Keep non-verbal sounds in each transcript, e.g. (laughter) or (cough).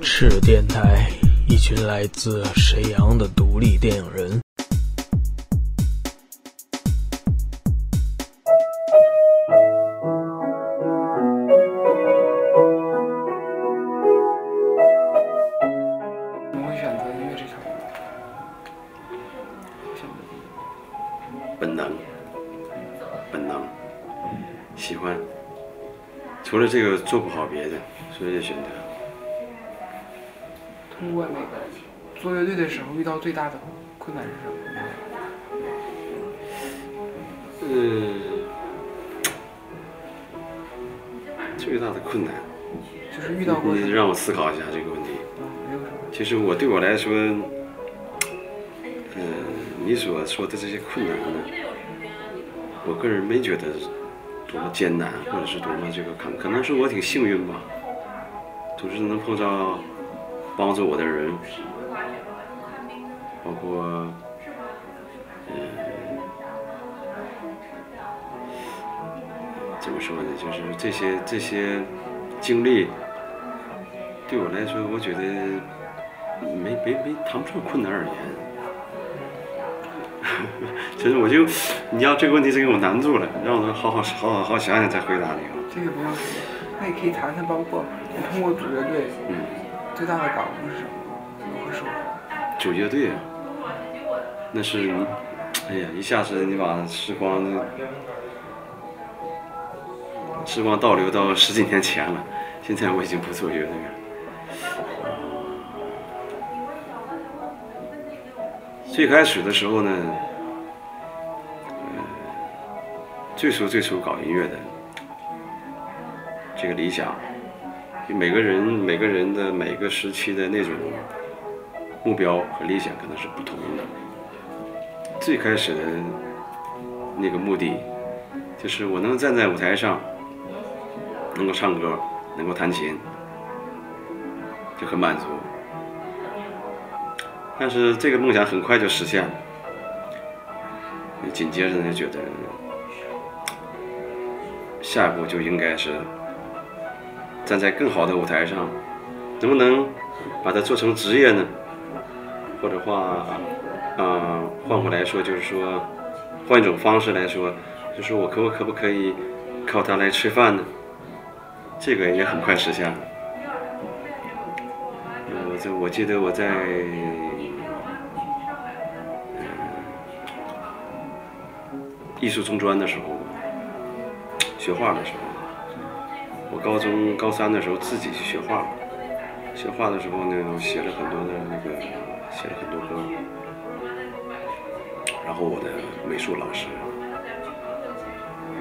赤电台，一群来自沈阳的独立电影人。怎么会选择音乐这条路？选择本能，本能，喜欢。除了这个做不好别的，所以选择。通过那个做乐队的时候遇到最大的困难是什么？嗯，最大的困难，就是遇到过？你让我思考一下这个问题。啊，没有什么。其实我对我来说，嗯、你所说的这些困难呢，我个人没觉得多么艰难，或者是多么这个坎，可能是我挺幸运吧，总是能碰到帮助我的人，包括，嗯、怎么说呢，就是这些这些经历，对我来说，我觉得没没没谈不上困难而言。(laughs) 其实我就，你要这个问题真给我难住了，让我好好好好好想想再回答你啊。这个不用，那也可以谈谈，包括通过组乐队嗯，最大的感悟是什么？如何收获？组乐队啊，那是你，哎呀，一下子你把时光，时光倒流到十几年前了，现在我已经不做乐队了。最开始的时候呢，呃，最初最初搞音乐的这个理想，每个人每个人的每个时期的那种目标和理想可能是不同的。最开始的那个目的，就是我能站在舞台上，能够唱歌，能够弹琴，就很满足。但是这个梦想很快就实现了，紧接着呢，就觉得下一步就应该是站在更好的舞台上，能不能把它做成职业呢？或者话，啊、换过来说，就是说，换一种方式来说，就是我可不可不可以靠它来吃饭呢？这个也很快实现了。我在我记得我在，艺术中专的时候，学画的时候，高中高三的时候自己去学画，学画的时候呢，写了很多的那个，写了很多歌。然后我的美术老师，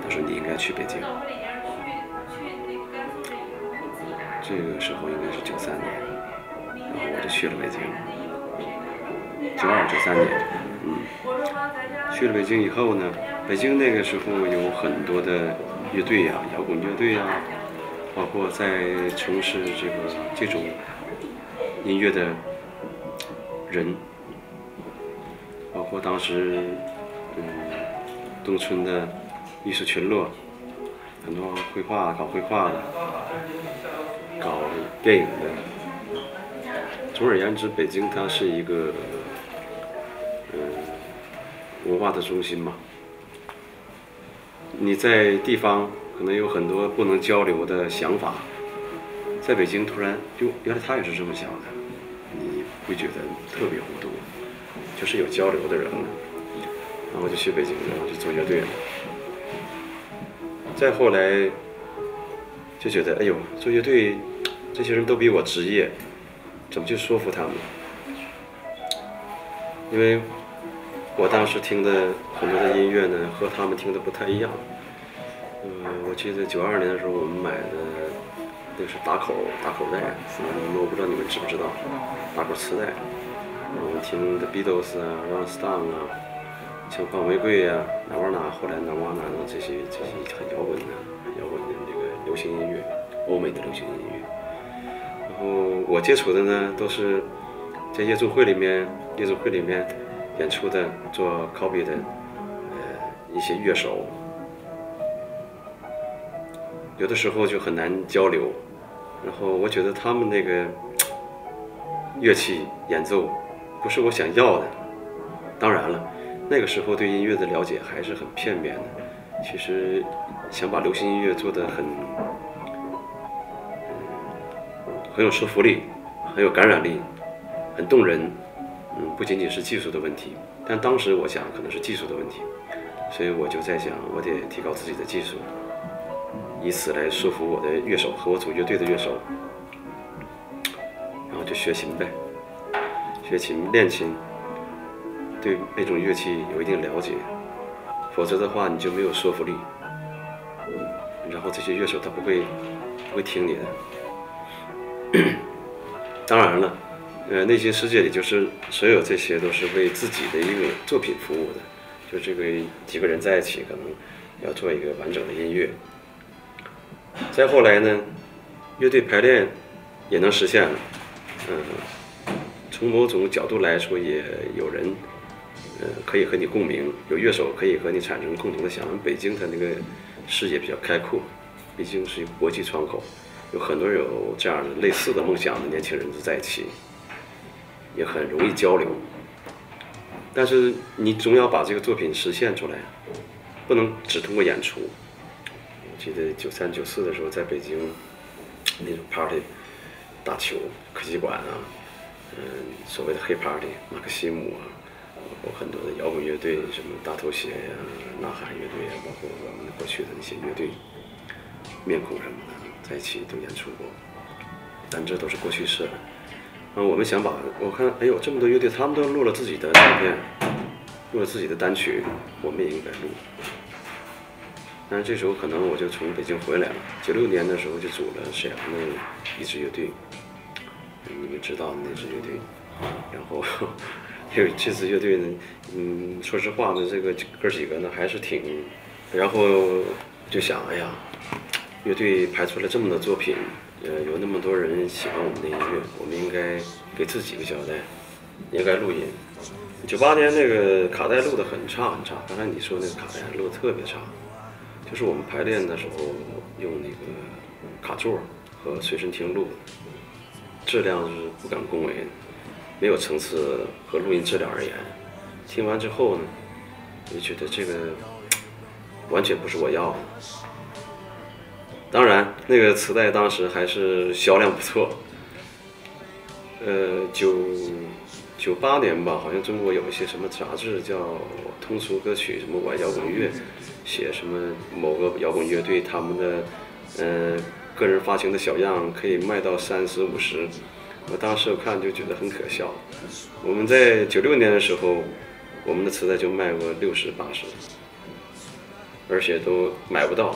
他说你应该去北京。这个时候应该是九三年，然后我就去了北京。九二九三年，嗯，去了北京以后呢，北京那个时候有很多的乐队呀、摇滚乐队呀，包括在从事这个这种音乐的人，包括当时嗯东村的艺术群落，很多绘画搞绘画的，搞电影的。总而言之，北京它是一个嗯文化的中心嘛。你在地方可能有很多不能交流的想法，在北京突然哟，原来他也是这么想的，你会觉得特别糊涂，就是有交流的人了。然后就去北京，然后就做乐队了。再后来就觉得，哎呦，做乐队这些人都比我职业，怎么去说服他们？因为我当时听的很多的音乐呢，和他们听的不太一样。嗯，我记得九二年的时候，我们买的那是打口打口带，嗯，我不知道你们知不知道，打口磁带。我们听的 Beatles 啊、Rolling Stone 啊、像放玫瑰啊、哪瓦哪，后来哪瓦哪的这些这些很摇滚的摇滚的这个流行音乐，欧美的流行音乐。然后我接触的呢，都是在夜总会里面，夜总会里面演出的，做 copy 的，呃，一些乐手。有的时候就很难交流，然后我觉得他们那个乐器演奏不是我想要的。当然了，那个时候对音乐的了解还是很片面的。其实想把流行音乐做得很，很有说服力，很有感染力，很动人，嗯，不仅仅是技术的问题。但当时我想可能是技术的问题，所以我就在想，我得提高自己的技术，以此来说服我的乐手和我组乐队的乐手。然后就学琴呗，学琴练琴，对那种乐器有一定了解，否则的话你就没有说服力。然后这些乐手他不会不会听你的。(coughs) 当然了，呃，内心世界里就是所有这些都是为自己的一个作品服务的，就这个几个人在一起可能要做一个完整的音乐。(laughs) 再后来呢，乐队排练也能实现了。嗯，从某种角度来说，也有人，呃，可以和你共鸣，有乐手可以和你产生共同的想。北京它那个视野比较开阔，毕竟是一个国际窗口，有很多有这样的类似的梦想的年轻人在一起，也很容易交流。但是你总要把这个作品实现出来，不能只通过演出。记得九三九四的时候，在北京那种 party。打球、科技馆啊，嗯，所谓的黑 party、马克西姆啊，包括很多的摇滚乐队，什么大头鞋呀、呐喊乐队啊，包括我们过去的那些乐队，面孔什么的，在一起都演出过。但这都是过去式了。啊，我们想把，我看，哎呦，这么多乐队，他们都录了自己的唱片，录了自己的单曲，我们也应该录。但是这时候可能我就从北京回来了，九六年的时候就组了沈阳的一支乐队。你们知道那支乐队，然后 (laughs) 因为这支乐队呢，嗯，说实话呢，这个哥几个呢还是挺，然后就想，哎呀，乐队排出了这么多作品，呃，有那么多人喜欢我们的音乐，我们应该给自己一个交代，应该录音。九八年那个卡带录的很差很差，刚才你说那个卡带录的特别差，就是我们排练的时候用那个卡座和随身听录。质量是不敢恭维，没有层次和录音质量而言，听完之后呢，就觉得这个完全不是我要的。当然，那个磁带当时还是销量不错。呃，九九八年吧，好像中国有一些什么杂志叫通俗歌曲，什么玩摇滚乐，写什么某个摇滚乐队他们的，嗯。个人发行的小样可以卖到三十五十，我当时我看就觉得很可笑。我们在九六年的时候，我们的磁带就卖过六十八十，而且都买不到，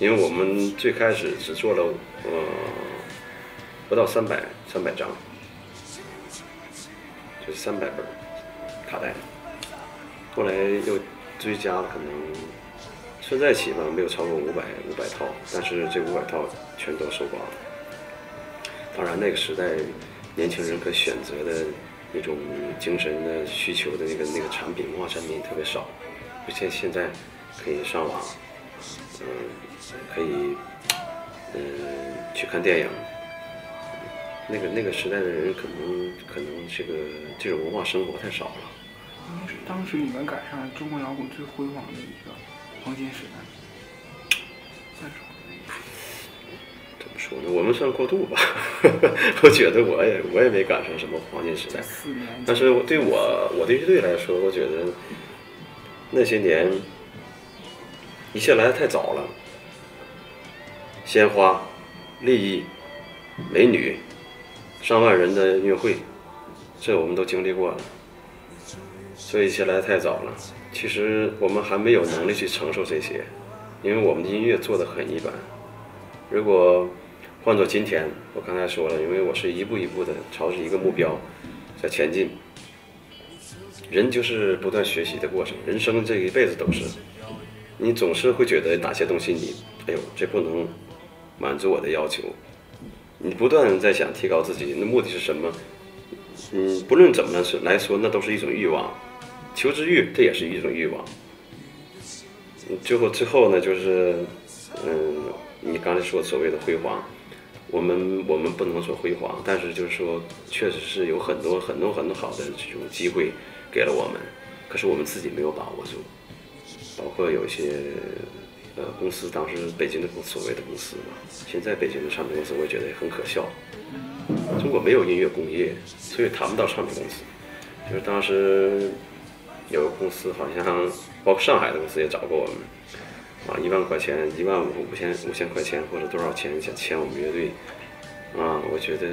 因为我们最开始只做了呃不到三百三百张，就是三百本卡带，后来又追加了可能。现在起吧，没有超过五百五百套，但是这五百套全都售光了。当然，那个时代年轻人可选择的那种精神的需求的那个那个产品文化产品特别少，不像现在可以上网，嗯，可以嗯去看电影。那个那个时代的人可能可能这个这种文化生活太少了。当时你们赶上中国摇滚最辉煌的一个。黄金时代，算是怎么说呢？我们算过渡吧。(laughs) 我觉得我也我也没赶上什么黄金时代。但是对我我的乐队来说，我觉得那些年一切来的太早了。鲜花、利益、美女、上万人的音乐会，这我们都经历过了。所以一切来的太早了。其实我们还没有能力去承受这些，因为我们的音乐做的很一般。如果换做今天，我刚才说了，因为我是一步一步的朝着一个目标在前进。人就是不断学习的过程，人生这一辈子都是。你总是会觉得哪些东西你，哎呦，这不能满足我的要求。你不断在想提高自己，那目的是什么？嗯，不论怎么来说，那都是一种欲望。求知欲，这也是一种欲望。最后，最后呢，就是，嗯，你刚才说所谓的辉煌，我们我们不能说辉煌，但是就是说，确实是有很多很多很多好的这种机会给了我们，可是我们自己没有把握住，包括有一些呃公司，当时北京的所谓的公司嘛，现在北京的唱片公司，我也觉得也很可笑。中国没有音乐工业，所以谈不到唱片公司。就是当时有个公司，好像包括上海的公司也找过我们，啊，一万块钱、一万五、五千、五千块钱或者多少钱想签我们乐队，啊，我觉得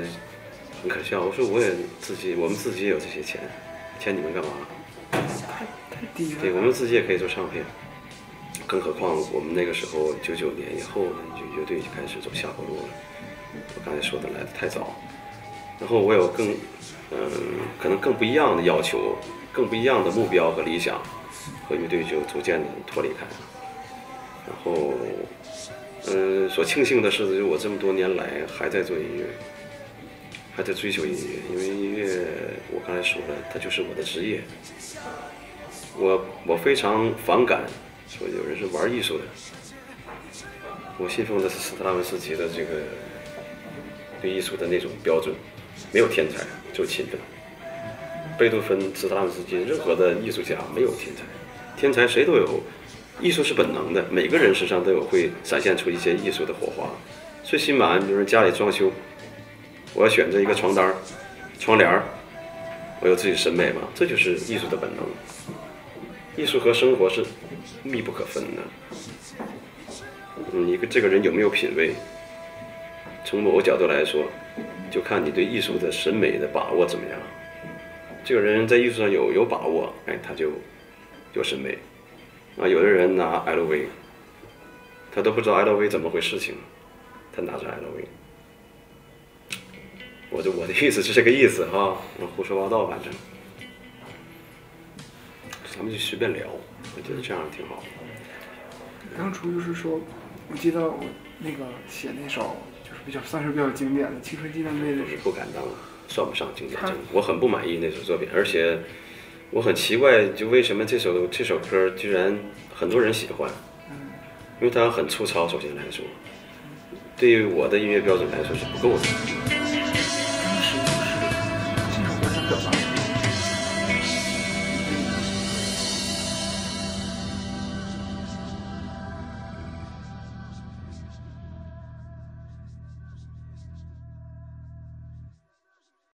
很可笑。我说我也自己，我们自己也有这些钱，签你们干嘛？太太低了。对，我们自己也可以做唱片，更何况我们那个时候九九年以后呢，就乐队就开始走下坡路了。我刚才说的来的太早，然后我有更，嗯，可能更不一样的要求，更不一样的目标和理想，和乐队就逐渐的脱离开了。然后，嗯，所庆幸的是，就我这么多年来还在做音乐，还在追求音乐，因为音乐我刚才说了，它就是我的职业。我我非常反感说有人是玩艺术的。我信奉的是斯特拉文斯基的这个对艺术的那种标准，没有天才，只有勤奋。贝多芬、斯特拉文斯基，任何的艺术家没有天才，天才谁都有，艺术是本能的，每个人身上都有会展现出一些艺术的火花。最起码，比如家里装修，我要选择一个床单儿、窗帘儿，我有自己审美嘛，这就是艺术的本能。艺术和生活是密不可分的。你一个这个人有没有品位？从某个角度来说，就看你对艺术的审美的把握怎么样。这个人在艺术上有有把握，哎，他就有审美。啊，有的人拿 LV，他都不知道 LV 怎么回事情，他拿着 LV。我就我的意思是这个意思哈，我胡说八道，反正咱们就随便聊，我觉得这样挺好。当初就是说，我记得我那个写那首就是比较算是比较经典的《青春纪念碑》的时候，不敢当，算不上经典。真我很不满意那首作品，而且我很奇怪，就为什么这首这首歌居然很多人喜欢？因为它很粗糙，首先来说，对于我的音乐标准来说是不够的。